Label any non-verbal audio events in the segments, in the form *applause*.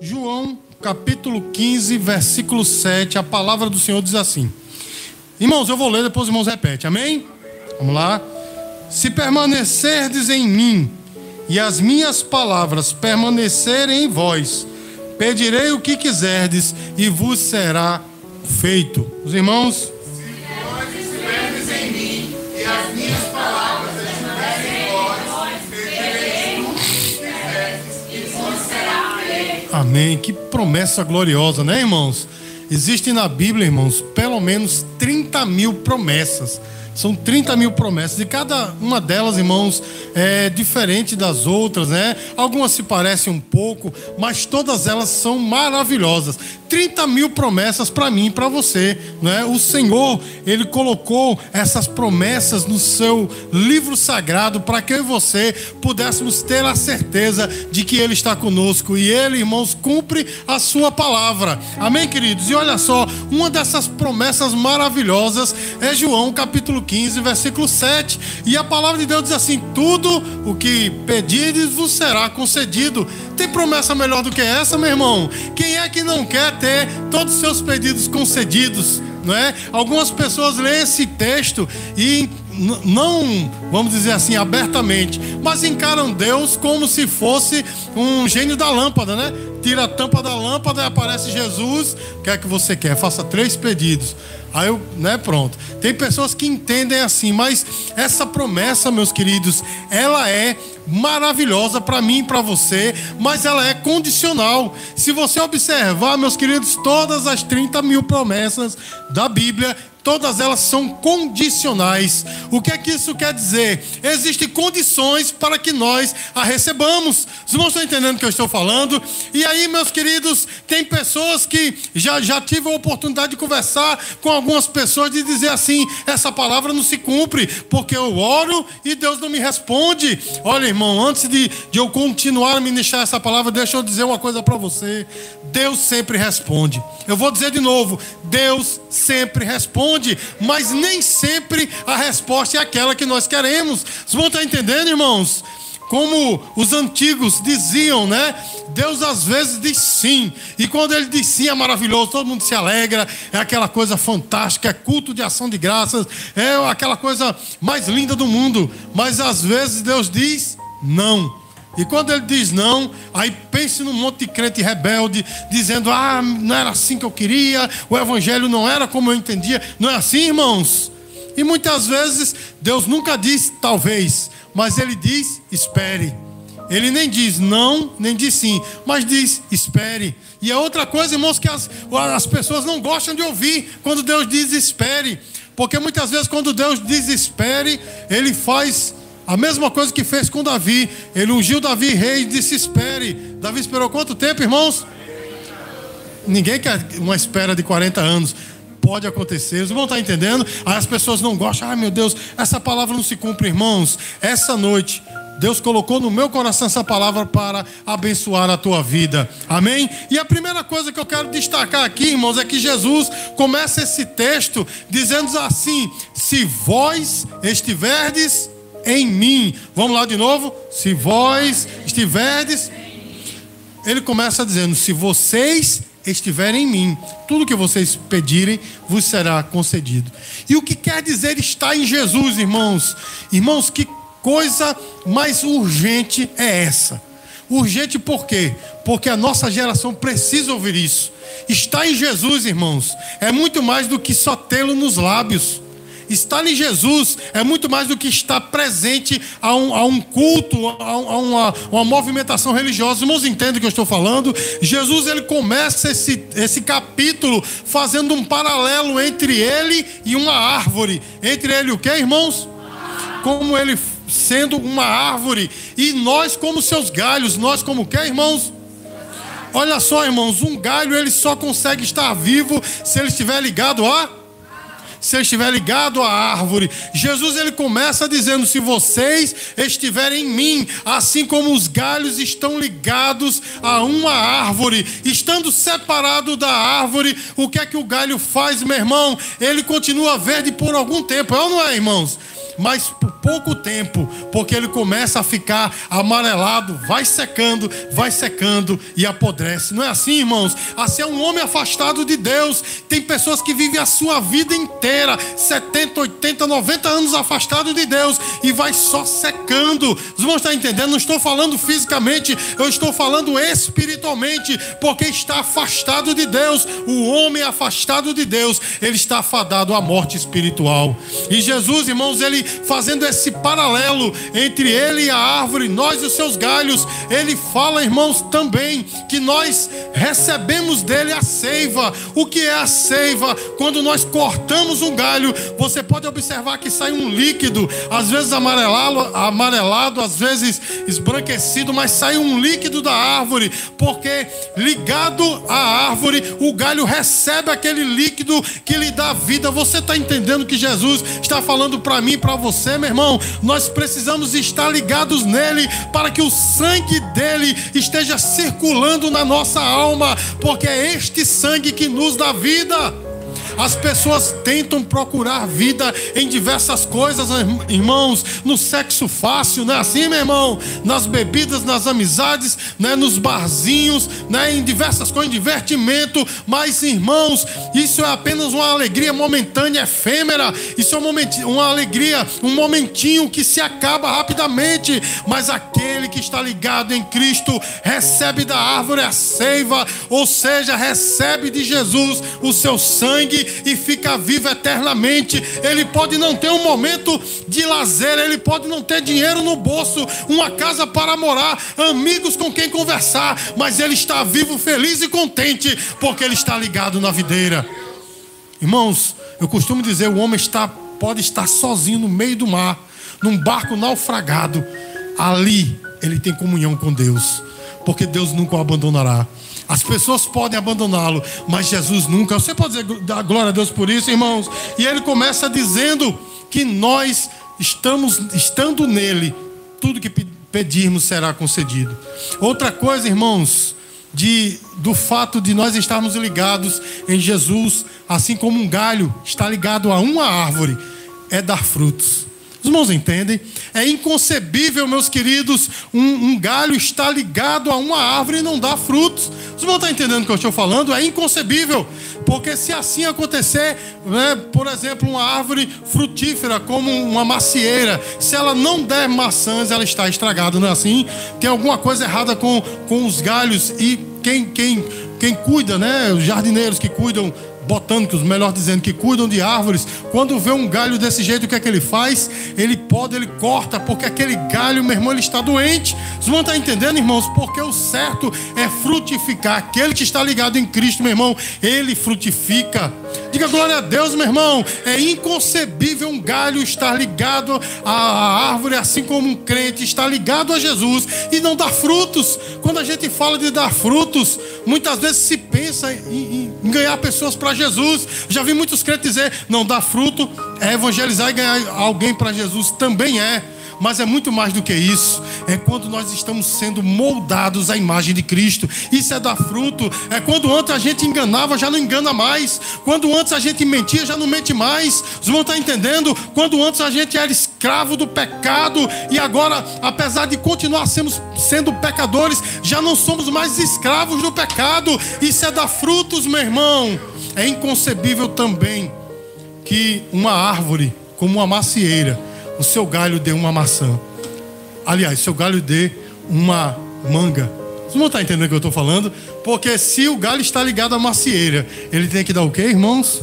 João capítulo 15, versículo 7, a palavra do Senhor diz assim. Irmãos, eu vou ler, depois os irmãos repetem, amém? Vamos lá. Se permanecerdes em mim e as minhas palavras permanecerem em vós, pedirei o que quiserdes e vos será feito. Os irmãos, Amém. Que promessa gloriosa, né, irmãos? Existem na Bíblia, irmãos, pelo menos 30 mil promessas são 30 mil promessas e cada uma delas, irmãos, é diferente das outras, né? Algumas se parecem um pouco, mas todas elas são maravilhosas. 30 mil promessas para mim e para você, né? O Senhor, Ele colocou essas promessas no seu livro sagrado para que eu e você pudéssemos ter a certeza de que Ele está conosco e Ele, irmãos, cumpre a Sua palavra. Amém, queridos? E olha só, uma dessas promessas maravilhosas é João capítulo 15, versículo 7. E a palavra de Deus diz assim: Tudo o que pedires vos será concedido. Tem promessa melhor do que essa, meu irmão? Quem é que não quer ter todos os seus pedidos concedidos? Não é? Algumas pessoas leem esse texto e não, vamos dizer assim, abertamente, mas encaram Deus como se fosse um gênio da lâmpada, né? Tira a tampa da lâmpada e aparece Jesus. O que é que você quer? Faça três pedidos. Aí eu, né, pronto. Tem pessoas que entendem assim, mas essa promessa, meus queridos, ela é maravilhosa para mim e para você, mas ela é condicional. Se você observar, meus queridos, todas as 30 mil promessas da Bíblia, todas elas são condicionais. O que é que isso quer dizer? Existem condições para que nós a recebamos. Os irmãos estão entendendo o que eu estou falando? E aí, meus queridos, tem pessoas que já, já tive a oportunidade de conversar com algumas pessoas e dizer assim: essa palavra não se cumpre, porque eu oro e Deus não me responde. Olha, irmão, antes de, de eu continuar a ministrar essa palavra, deixa eu dizer uma coisa para você: Deus sempre responde. Eu vou dizer de novo: Deus sempre responde responde, mas nem sempre a resposta é aquela que nós queremos. Vocês vão estar entendendo, irmãos? Como os antigos diziam, né? Deus às vezes diz sim, e quando ele diz sim é maravilhoso, todo mundo se alegra, é aquela coisa fantástica, é culto de ação de graças, é aquela coisa mais linda do mundo, mas às vezes Deus diz não. E quando ele diz não, aí pense num monte de crente rebelde, dizendo: Ah, não era assim que eu queria, o evangelho não era como eu entendia. Não é assim, irmãos? E muitas vezes Deus nunca diz talvez, mas ele diz: espere. Ele nem diz não, nem diz sim, mas diz espere. E é outra coisa, irmãos, que as, as pessoas não gostam de ouvir quando Deus diz espere. Porque muitas vezes, quando Deus diz espere, ele faz a mesma coisa que fez com Davi. Ele ungiu Davi rei e disse: Espere. Davi esperou quanto tempo, irmãos? Ninguém quer uma espera de 40 anos. Pode acontecer, os irmãos estão entendendo? Aí as pessoas não gostam, ai meu Deus, essa palavra não se cumpre, irmãos. Essa noite, Deus colocou no meu coração essa palavra para abençoar a tua vida. Amém? E a primeira coisa que eu quero destacar aqui, irmãos, é que Jesus começa esse texto dizendo assim: Se vós estiverdes em mim. Vamos lá de novo? Se vós estiverdes. Ele começa dizendo: se vocês estiverem em mim, tudo que vocês pedirem vos será concedido. E o que quer dizer estar em Jesus, irmãos? Irmãos, que coisa mais urgente é essa? Urgente por quê? Porque a nossa geração precisa ouvir isso. Estar em Jesus, irmãos, é muito mais do que só tê-lo nos lábios. Estar em Jesus é muito mais do que estar presente a um, a um culto, a, a uma, uma, movimentação religiosa. Os irmãos entendem o que eu estou falando? Jesus ele começa esse, esse capítulo fazendo um paralelo entre ele e uma árvore. Entre ele o que, irmãos? Como ele sendo uma árvore e nós como seus galhos, nós como que, irmãos? Olha só, irmãos, um galho ele só consegue estar vivo se ele estiver ligado a se estiver ligado à árvore. Jesus ele começa dizendo: se vocês estiverem em mim, assim como os galhos estão ligados a uma árvore, estando separado da árvore, o que é que o galho faz, meu irmão? Ele continua verde por algum tempo, é ou não é, irmãos? Mas por pouco tempo, porque ele começa a ficar amarelado, vai secando, vai secando e apodrece. Não é assim, irmãos? Assim é um homem afastado de Deus. Tem pessoas que vivem a sua vida inteira, 70, 80, 90 anos afastado de Deus e vai só secando. Os irmãos estão entendendo? Não estou falando fisicamente, eu estou falando espiritualmente, porque está afastado de Deus. O homem afastado de Deus, ele está afadado à morte espiritual. E Jesus, irmãos, ele fazendo esse paralelo entre ele e a árvore, nós e os seus galhos, ele fala, irmãos, também que nós recebemos dele a seiva. O que é a seiva? Quando nós cortamos um galho, você pode observar que sai um líquido, às vezes amarelado, amarelado às vezes esbranquecido, mas sai um líquido da árvore, porque ligado à árvore, o galho recebe aquele líquido que lhe dá vida. Você está entendendo que Jesus está falando para mim, para você, meu irmão? Nós precisamos estar ligados nele para que o sangue dele esteja circulando na nossa alma, porque é este sangue que nos dá vida. As pessoas tentam procurar vida em diversas coisas, irmãos, no sexo fácil, não é assim, meu irmão? Nas bebidas, nas amizades, né? nos barzinhos, né? em diversas coisas, em divertimento. Mas, irmãos, isso é apenas uma alegria momentânea, efêmera. Isso é uma, uma alegria, um momentinho que se acaba rapidamente. Mas aquele que está ligado em Cristo recebe da árvore a seiva, ou seja, recebe de Jesus o seu sangue e fica vivo eternamente. Ele pode não ter um momento de lazer, ele pode não ter dinheiro no bolso, uma casa para morar, amigos com quem conversar, mas ele está vivo, feliz e contente, porque ele está ligado na videira. Irmãos, eu costumo dizer: o homem está, pode estar sozinho no meio do mar, num barco naufragado. Ali ele tem comunhão com Deus, porque Deus nunca o abandonará. As pessoas podem abandoná-lo, mas Jesus nunca. Você pode dizer dar glória a Deus por isso, irmãos? E ele começa dizendo que nós estamos estando nele, tudo que pedirmos será concedido. Outra coisa, irmãos, de do fato de nós estarmos ligados em Jesus, assim como um galho está ligado a uma árvore, é dar frutos. Os irmãos entendem? É inconcebível, meus queridos, um, um, galho estar ligado a uma árvore e não dar frutos. Os irmãos estão entendendo o que eu estou falando? É inconcebível. Porque se assim acontecer, né, por exemplo, uma árvore frutífera, como uma macieira, se ela não der maçãs, ela está estragada, não é assim? Tem alguma coisa errada com, com os galhos e quem, quem, quem cuida, né? Os jardineiros que cuidam botânicos, melhor dizendo, que cuidam de árvores, quando vê um galho desse jeito, o que é que ele faz? Ele pode, ele corta, porque aquele galho, meu irmão, ele está doente. Vocês vão estar entendendo, irmãos? Porque o certo é frutificar. Aquele que está ligado em Cristo, meu irmão, ele frutifica. Diga glória a Deus, meu irmão. É inconcebível um galho estar ligado à árvore, assim como um crente está ligado a Jesus e não dar frutos. Quando a gente fala de dar frutos, muitas vezes se pensa em, em ganhar pessoas para Jesus. Já vi muitos crentes dizer: não dá fruto, é evangelizar e ganhar alguém para Jesus. Também é. Mas é muito mais do que isso. É quando nós estamos sendo moldados à imagem de Cristo. Isso é dar fruto. É quando antes a gente enganava, já não engana mais. Quando antes a gente mentia, já não mente mais. Os irmãos estão entendendo? Quando antes a gente era escravo do pecado e agora, apesar de continuar sendo, sendo pecadores, já não somos mais escravos do pecado. Isso é dar frutos, meu irmão. É inconcebível também que uma árvore como uma macieira o seu galho dê uma maçã. Aliás, seu galho dê uma manga. Você não está entendendo o que eu estou falando? Porque se o galho está ligado à macieira, ele tem que dar o quê, irmãos?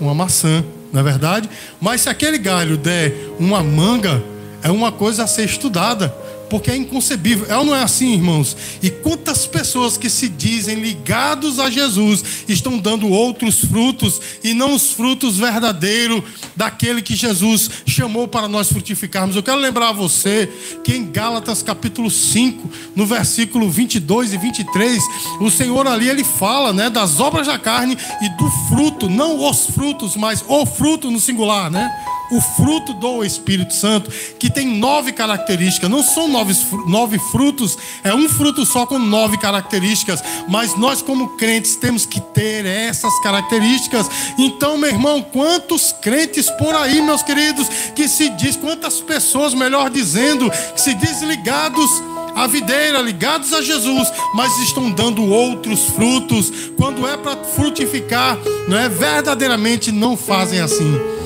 Uma maçã, não é verdade? Mas se aquele galho der uma manga, é uma coisa a ser estudada porque é inconcebível. É ou não é assim, irmãos? E quantas pessoas que se dizem ligados a Jesus estão dando outros frutos e não os frutos verdadeiros daquele que Jesus chamou para nós frutificarmos? Eu quero lembrar a você que em Gálatas capítulo 5, no versículo 22 e 23, o Senhor ali ele fala, né, das obras da carne e do fruto, não os frutos, mas o fruto no singular, né? O fruto do Espírito Santo, que tem nove características. Não são nove, nove frutos, é um fruto só com nove características. Mas nós, como crentes, temos que ter essas características. Então, meu irmão, quantos crentes por aí, meus queridos, que se diz, quantas pessoas, melhor dizendo, que se diz ligados a videira, ligados a Jesus, mas estão dando outros frutos. Quando é para frutificar, não é verdadeiramente não fazem assim.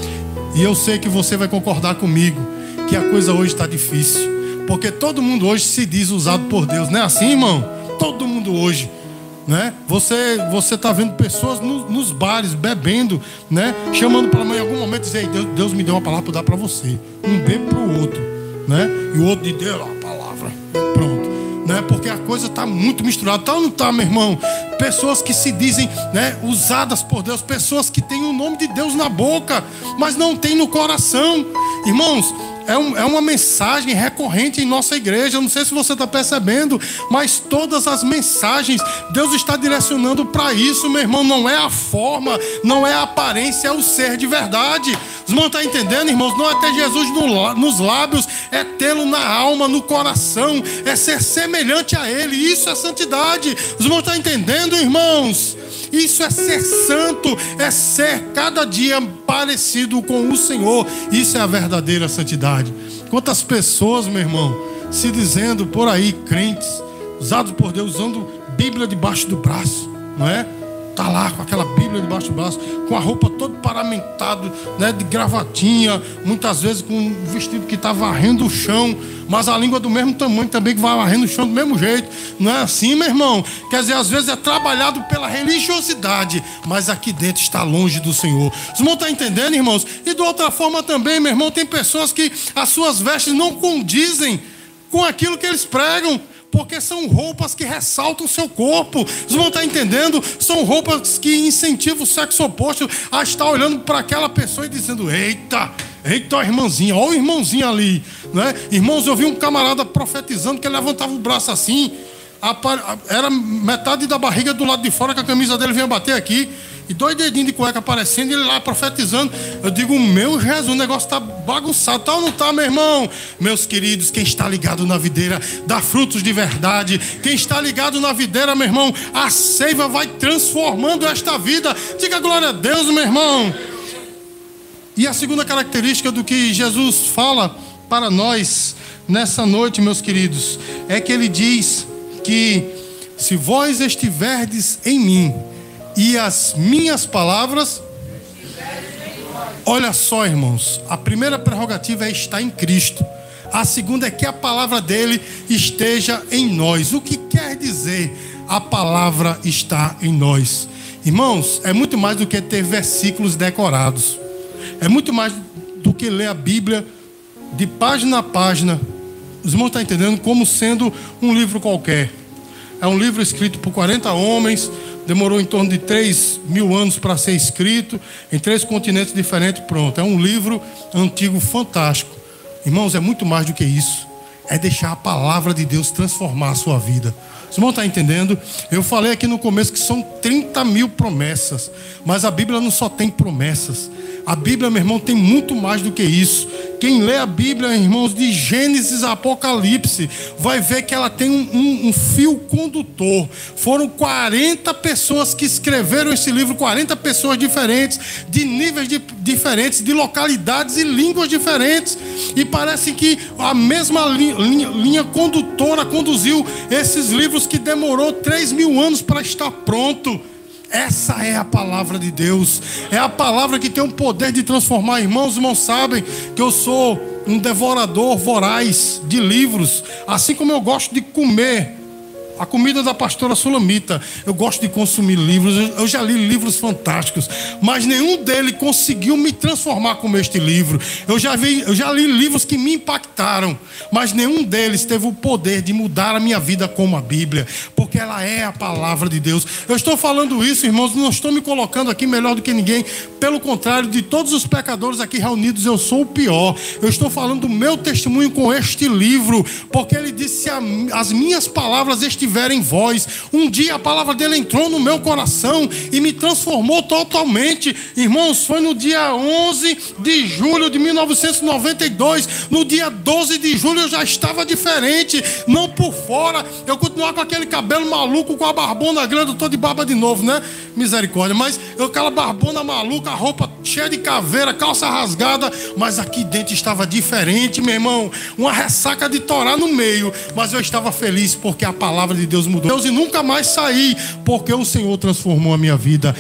E eu sei que você vai concordar comigo que a coisa hoje está difícil, porque todo mundo hoje se diz usado por Deus, não é assim, irmão? Todo mundo hoje. Né? Você você está vendo pessoas no, nos bares bebendo, né? Chamando para mãe em algum momento dizer Deus, Deus me deu uma palavra para dar para você. Um bebe para o outro, né? E o outro de Deus, a palavra né? Porque a coisa está muito misturada. Tá ou não tá, meu irmão? Pessoas que se dizem, né, usadas por Deus, pessoas que têm o nome de Deus na boca, mas não têm no coração. Irmãos, é, um, é uma mensagem recorrente em nossa igreja. Eu não sei se você está percebendo, mas todas as mensagens Deus está direcionando para isso, meu irmão. Não é a forma, não é a aparência, é o ser de verdade. Os irmãos estão tá entendendo, irmãos? Não é ter Jesus no, nos lábios, é tê-lo na alma, no coração, é ser semelhante a Ele. Isso é santidade. Os irmãos estão tá entendendo, irmãos? Isso é ser santo, é ser cada dia parecido com o Senhor. Isso é a verdadeira santidade. Quantas pessoas, meu irmão, se dizendo por aí crentes, usados por Deus, usando Bíblia debaixo do braço, não é? Tá lá com aquela Bíblia debaixo do braço, com a roupa todo paramentado, né, de gravatinha, muitas vezes com um vestido que está varrendo o chão, mas a língua do mesmo tamanho também que vai varrendo o chão do mesmo jeito. Não é assim, meu irmão? Quer dizer, às vezes é trabalhado pela religiosidade, mas aqui dentro está longe do Senhor. Os irmãos estão entendendo, irmãos? E de outra forma também, meu irmão, tem pessoas que as suas vestes não condizem com aquilo que eles pregam porque são roupas que ressaltam o seu corpo. Vocês vão estar entendendo? São roupas que incentivam o sexo oposto a estar olhando para aquela pessoa e dizendo: Eita, eita, irmãzinha, olha o irmãozinho ali. Né? Irmãos, eu vi um camarada profetizando que ele levantava o braço assim, era metade da barriga do lado de fora, que a camisa dele vinha bater aqui. E dois dedinhos de cueca aparecendo, ele lá profetizando. Eu digo, meu Jesus, o negócio está bagunçado. Tá ou não está, meu irmão? Meus queridos, quem está ligado na videira dá frutos de verdade. Quem está ligado na videira, meu irmão, a seiva vai transformando esta vida. Diga glória a Deus, meu irmão. E a segunda característica do que Jesus fala para nós nessa noite, meus queridos, é que ele diz que se vós estiverdes em mim e as minhas palavras. Olha só, irmãos, a primeira prerrogativa é estar em Cristo. A segunda é que a palavra dele esteja em nós. O que quer dizer a palavra está em nós? Irmãos, é muito mais do que ter versículos decorados. É muito mais do que ler a Bíblia de página a página. Os irmãos estão entendendo como sendo um livro qualquer. É um livro escrito por 40 homens, demorou em torno de 3 mil anos para ser escrito, em três continentes diferentes, pronto. É um livro antigo fantástico. Irmãos, é muito mais do que isso. É deixar a palavra de Deus transformar a sua vida. Os irmãos estão entendendo? Eu falei aqui no começo que são 30 mil promessas, mas a Bíblia não só tem promessas, a Bíblia, meu irmão, tem muito mais do que isso. Quem lê a Bíblia, irmãos, de Gênesis a Apocalipse, vai ver que ela tem um, um, um, fio condutor. Foram 40 pessoas que escreveram esse livro, 40 pessoas diferentes, de níveis de, diferentes, de localidades e línguas diferentes. E parece que a mesma linha condutora conduziu esses livros que demorou 3 mil anos para estar pronto. Essa é a palavra de Deus. É a palavra que tem o poder de transformar. Irmãos, irmãos sabem que eu sou um devorador voraz de livros. Assim como eu gosto de comer a comida da pastora Sulamita. Eu gosto de consumir livros. Eu já li livros fantásticos, mas nenhum deles conseguiu me transformar como este livro. Eu já, vi, eu já li livros que me impactaram, mas nenhum deles teve o poder de mudar a minha vida como a Bíblia, porque ela é a palavra de Deus. Eu estou falando isso, irmãos, não estou me colocando aqui melhor do que ninguém. Pelo contrário, de todos os pecadores aqui reunidos, eu sou o pior. Eu estou falando do meu testemunho com este livro, porque ele disse: as minhas palavras estiveram em vós. Um dia a palavra dele entrou no meu coração e me transformou totalmente. Irmãos, foi no dia 11 de julho de 1992. No dia 12 de julho eu já estava diferente. Não por fora. Eu continuava com aquele cabelo maluco, com a barbona grande. Eu tô de barba de novo, né? Misericórdia. Mas eu aquela barbona maluca, roupa cheia de caveira, calça rasgada. Mas aqui dentro estava diferente, meu irmão. Uma ressaca de torar no meio. Mas eu estava feliz porque a palavra de Deus mudou. Deus e nunca mais saí. Porque o Senhor transformou a minha vida.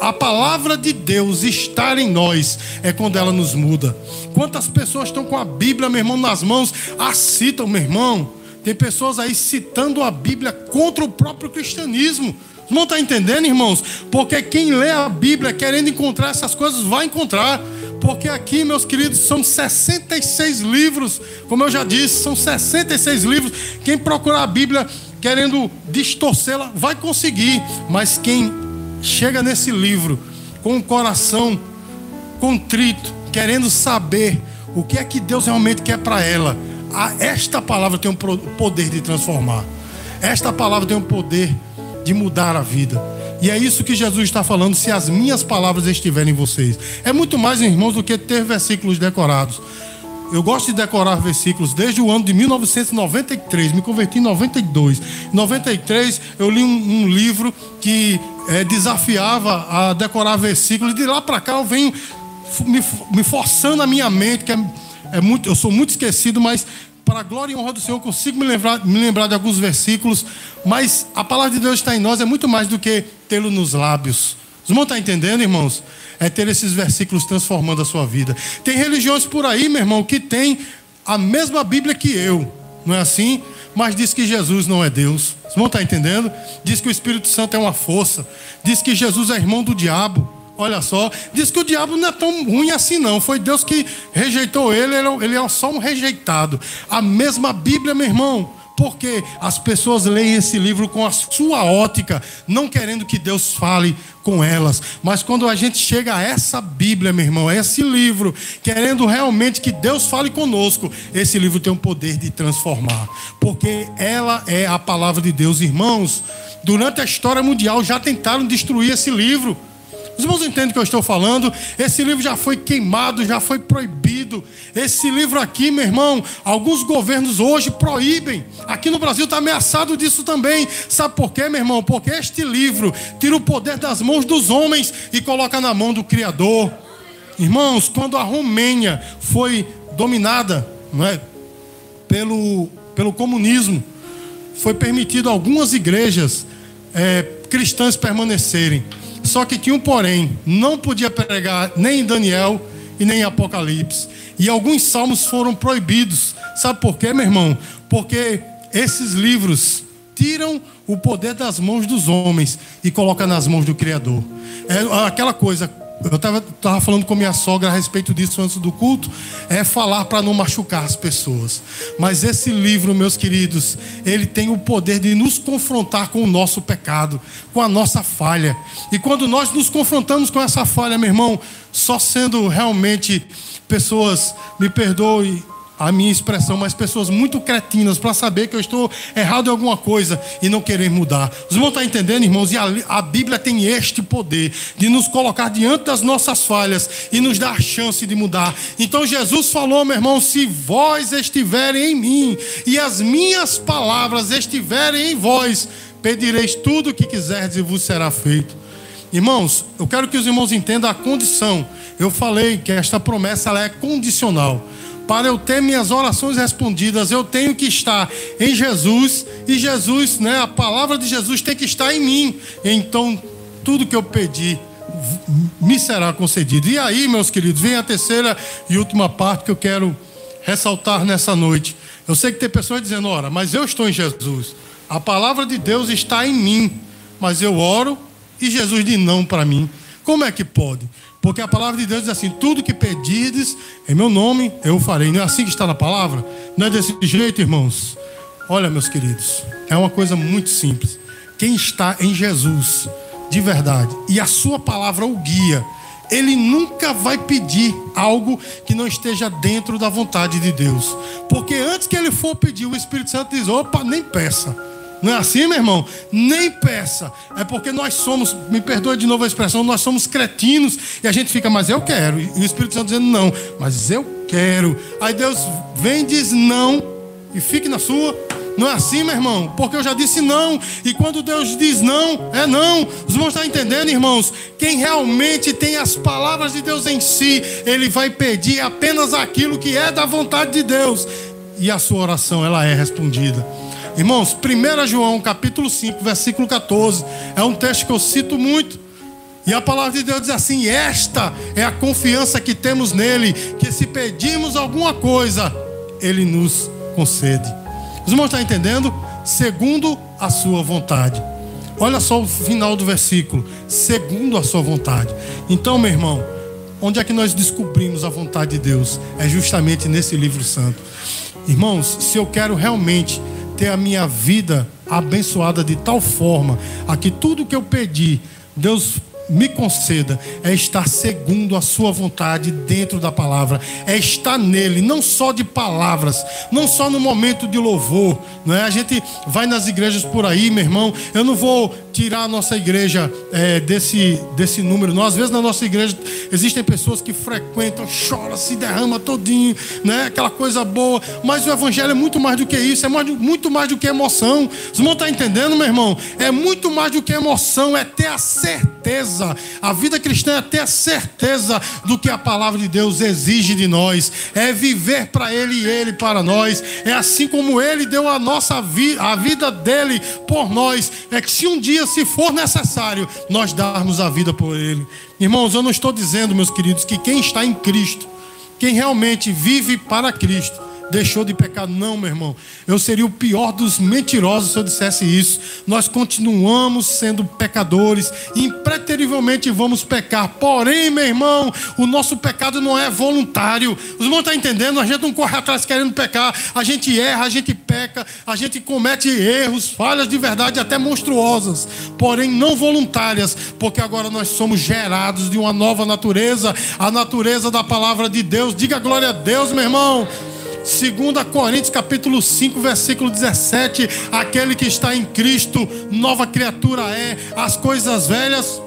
A palavra de Deus estar em nós é quando ela nos muda. Quantas pessoas estão com a Bíblia, meu irmão, nas mãos, a citam, meu irmão. Tem pessoas aí citando a Bíblia contra o próprio cristianismo. Não está entendendo, irmãos? Porque quem lê a Bíblia querendo encontrar essas coisas, vai encontrar. Porque aqui, meus queridos, são 66 livros. Como eu já disse, são 66 livros. Quem procurar a Bíblia querendo distorcê-la, vai conseguir. Mas quem chega nesse livro com o coração contrito, querendo saber o que é que Deus realmente quer para ela, esta palavra tem o poder de transformar. Esta palavra tem o poder de mudar a vida. E é isso que Jesus está falando, se as minhas palavras estiverem em vocês. É muito mais, irmãos, do que ter versículos decorados. Eu gosto de decorar versículos desde o ano de 1993, me converti em 92. Em 93 eu li um, um livro que é, desafiava a decorar versículos. De lá para cá eu venho me, me, forçando a minha mente, que é, é muito, eu sou muito esquecido, mas para a glória e honra do Senhor, consigo me lembrar, me lembrar de alguns versículos, mas a palavra de Deus está em nós, é muito mais do que tê-lo nos lábios. Os irmãos estão entendendo, irmãos? É ter esses versículos transformando a sua vida. Tem religiões por aí, meu irmão, que tem a mesma Bíblia que eu, não é assim? Mas diz que Jesus não é Deus. Os irmãos estão entendendo? Diz que o Espírito Santo é uma força. Diz que Jesus é irmão do diabo. Olha só, diz que o diabo não é tão ruim assim, não. Foi Deus que rejeitou ele, ele é só um rejeitado. A mesma Bíblia, meu irmão, porque as pessoas leem esse livro com a sua ótica, não querendo que Deus fale com elas. Mas quando a gente chega a essa Bíblia, meu irmão, a esse livro, querendo realmente que Deus fale conosco, esse livro tem o poder de transformar. Porque ela é a palavra de Deus. Irmãos, durante a história mundial já tentaram destruir esse livro. Os irmãos entendem o que eu estou falando? Esse livro já foi queimado, já foi proibido. Esse livro aqui, meu irmão, alguns governos hoje proíbem. Aqui no Brasil está ameaçado disso também. Sabe por quê, meu irmão? Porque este livro tira o poder das mãos dos homens e coloca na mão do Criador. Irmãos, quando a Romênia foi dominada não é, pelo, pelo comunismo, foi permitido algumas igrejas é, cristãs permanecerem. Só que tinha um porém, não podia pregar nem em Daniel e nem em Apocalipse. E alguns salmos foram proibidos. Sabe por quê, meu irmão? Porque esses livros tiram o poder das mãos dos homens e colocam nas mãos do Criador. É aquela coisa, eu estava falando com minha sogra a respeito disso antes do culto. É falar para não machucar as pessoas. Mas esse livro, meus queridos, ele tem o poder de nos confrontar com o nosso pecado, com a nossa falha. E quando nós nos confrontamos com essa falha, meu irmão, só sendo realmente pessoas, me perdoe a minha expressão, mas pessoas muito cretinas para saber que eu estou errado em alguma coisa e não querer mudar. Os irmãos estão entendendo, irmãos? E a, a, Bíblia tem este poder de nos colocar diante das nossas falhas e nos dar chance de mudar. Então Jesus falou, meu irmão, se vós estiverem em mim e as minhas palavras estiverem em vós, pedireis tudo o que quiserdes e vos será feito. Irmãos, eu quero que os irmãos entendam a condição. Eu falei que esta promessa é condicional. Para eu ter minhas orações respondidas, eu tenho que estar em Jesus e Jesus, né, a palavra de Jesus tem que estar em mim. Então, tudo que eu pedi me será concedido. E aí, meus queridos, vem a terceira e última parte que eu quero ressaltar nessa noite. Eu sei que tem pessoas dizendo, ora, mas eu estou em Jesus. A palavra de Deus está em mim, mas eu oro e Jesus diz não para mim. Como é que pode? Porque a palavra de Deus diz assim: tudo que pedirdes em meu nome, eu farei. Não é assim que está na palavra? Não é desse jeito, irmãos? Olha, meus queridos, é uma coisa muito simples. Quem está em Jesus, de verdade, e a sua palavra o guia, ele nunca vai pedir algo que não esteja dentro da vontade de Deus. Porque antes que ele for pedir, o Espírito Santo diz: opa, nem peça. Não é assim, meu irmão? Nem peça. É porque nós somos, me perdoe de novo a expressão, nós somos cretinos e a gente fica, mas eu quero. E o Espírito Santo dizendo, não, mas eu quero. Aí Deus vem e diz não e fique na sua. Não é assim, meu irmão? Porque eu já disse não. E quando Deus diz não, é não. Os irmãos estão entendendo, irmãos? Quem realmente tem as palavras de Deus em si, ele vai pedir apenas aquilo que é da vontade de Deus. E a sua oração, ela é respondida. Irmãos, 1 João capítulo 5, versículo 14, é um texto que eu cito muito. E a palavra de Deus diz assim: Esta é a confiança que temos nele, que se pedirmos alguma coisa, ele nos concede. Os irmãos estão entendendo? Segundo a sua vontade. Olha só o final do versículo: segundo a sua vontade. Então, meu irmão, onde é que nós descobrimos a vontade de Deus? É justamente nesse livro santo. Irmãos, se eu quero realmente ter a minha vida abençoada de tal forma a que tudo que eu pedi, Deus me conceda é estar segundo a sua vontade dentro da palavra, é estar nele, não só de palavras, não só no momento de louvor, não é? A gente vai nas igrejas por aí, meu irmão. Eu não vou tirar a nossa igreja é, desse, desse número. Não, às vezes na nossa igreja existem pessoas que frequentam, choram, se derrama todinho, né? Aquela coisa boa. Mas o evangelho é muito mais do que isso, é mais, muito mais do que emoção. Os irmãos estão entendendo, meu irmão? É muito mais do que emoção, é ter a certeza. A vida cristã é ter a certeza do que a palavra de Deus exige de nós. É viver para Ele e Ele para nós. É assim como Ele deu a nossa vida, a vida dele por nós. É que se um dia, se for necessário, nós darmos a vida por Ele. Irmãos, eu não estou dizendo, meus queridos, que quem está em Cristo, quem realmente vive para Cristo, deixou de pecar. Não, meu irmão. Eu seria o pior dos mentirosos se eu dissesse isso. Nós continuamos sendo pecadores, impreterivelmente vamos pecar. Porém, meu irmão, o nosso pecado não é voluntário. Os irmãos estão entendendo? A gente não corre atrás querendo pecar. A gente erra, a gente peca, a gente comete erros, falhas de verdade até monstruosas, porém não voluntárias, porque agora nós somos gerados de uma nova natureza, a natureza da palavra de Deus. Diga glória a Deus, meu irmão. 2 Coríntios capítulo 5, versículo 17, aquele que está em Cristo, nova criatura é, as coisas velhas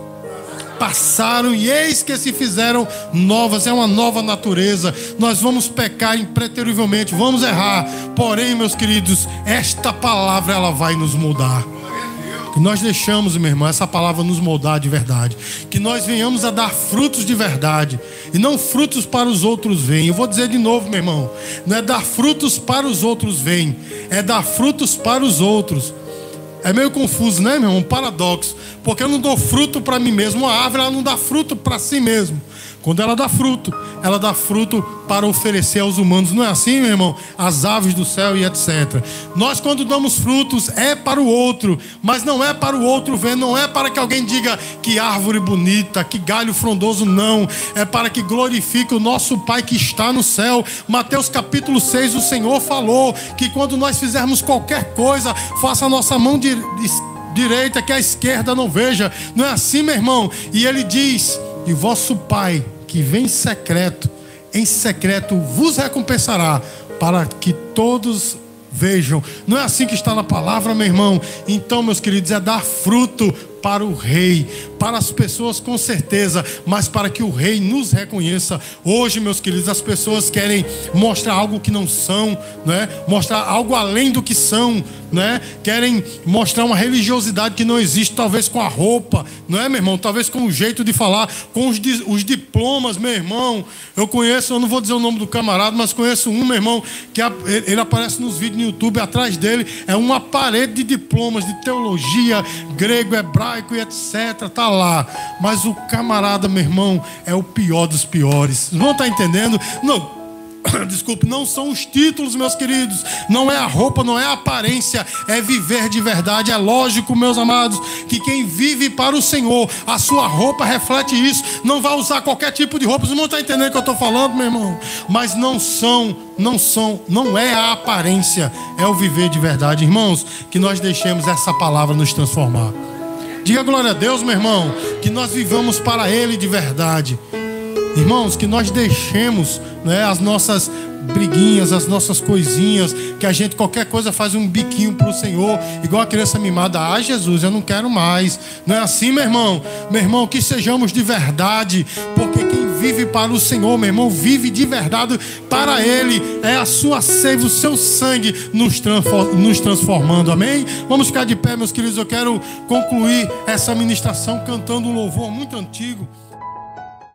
passaram e eis que se fizeram novas, é uma nova natureza. Nós vamos pecar impreterivelmente, vamos errar. Porém, meus queridos, esta palavra ela vai nos mudar. Que nós deixamos, meu irmão, essa palavra nos moldar de verdade. Que nós venhamos a dar frutos de verdade. E não frutos para os outros vêm. Eu vou dizer de novo, meu irmão. Não é dar frutos para os outros vêm. É dar frutos para os outros. É meio confuso, né, meu irmão? Um paradoxo. Porque eu não dou fruto para mim mesmo. Uma árvore ela não dá fruto para si mesmo. Quando ela dá fruto, ela dá fruto para oferecer aos humanos. Não é assim, meu irmão? As aves do céu e etc. Nós, quando damos frutos, é para o outro, mas não é para o outro ver, não é para que alguém diga que árvore bonita, que galho frondoso, não. É para que glorifique o nosso Pai que está no céu. Mateus capítulo 6, o Senhor falou que quando nós fizermos qualquer coisa, faça a nossa mão direita que a esquerda não veja. Não é assim, meu irmão? E ele diz e vosso Pai, que vem secreto, em secreto vos recompensará, para que todos vejam. Não é assim que está na palavra, meu irmão? Então, meus queridos, é dar fruto para o rei, para as pessoas com certeza, mas para que o rei nos reconheça. Hoje, meus queridos, as pessoas querem mostrar algo que não são, né? Mostrar algo além do que são, né? Querem mostrar uma religiosidade que não existe, talvez com a roupa, não é, meu irmão? Talvez com o jeito de falar, com os, os diplomas, meu irmão. Eu conheço, eu não vou dizer o nome do camarada, mas conheço um, meu irmão, que ele aparece nos vídeos no YouTube, atrás dele é uma parede de diplomas de teologia, grego, hebraico e etc. Tá lá. Mas o camarada, meu irmão, é o pior dos piores. Não está entendendo? Não, *coughs* desculpe, não são os títulos, meus queridos, não é a roupa, não é a aparência, é viver de verdade. É lógico, meus amados, que quem vive para o Senhor, a sua roupa reflete isso. Não vai usar qualquer tipo de roupa. Você não está entendendo o que eu estou falando, meu irmão? Mas não são, não são, não é a aparência, é o viver de verdade, irmãos. Que nós deixemos essa palavra nos transformar. Diga glória a Deus, meu irmão, que nós vivamos para Ele de verdade. Irmãos, que nós deixemos né, as nossas briguinhas, as nossas coisinhas, que a gente qualquer coisa faz um biquinho pro Senhor, igual a criança mimada, ah Jesus, eu não quero mais. Não é assim, meu irmão? Meu irmão, que sejamos de verdade, porque quem vive para o Senhor, meu irmão, vive de verdade para Ele. É a sua seiva, o seu sangue nos transformando, amém? Vamos ficar de pé, meus queridos. Eu quero concluir essa ministração cantando um louvor muito antigo.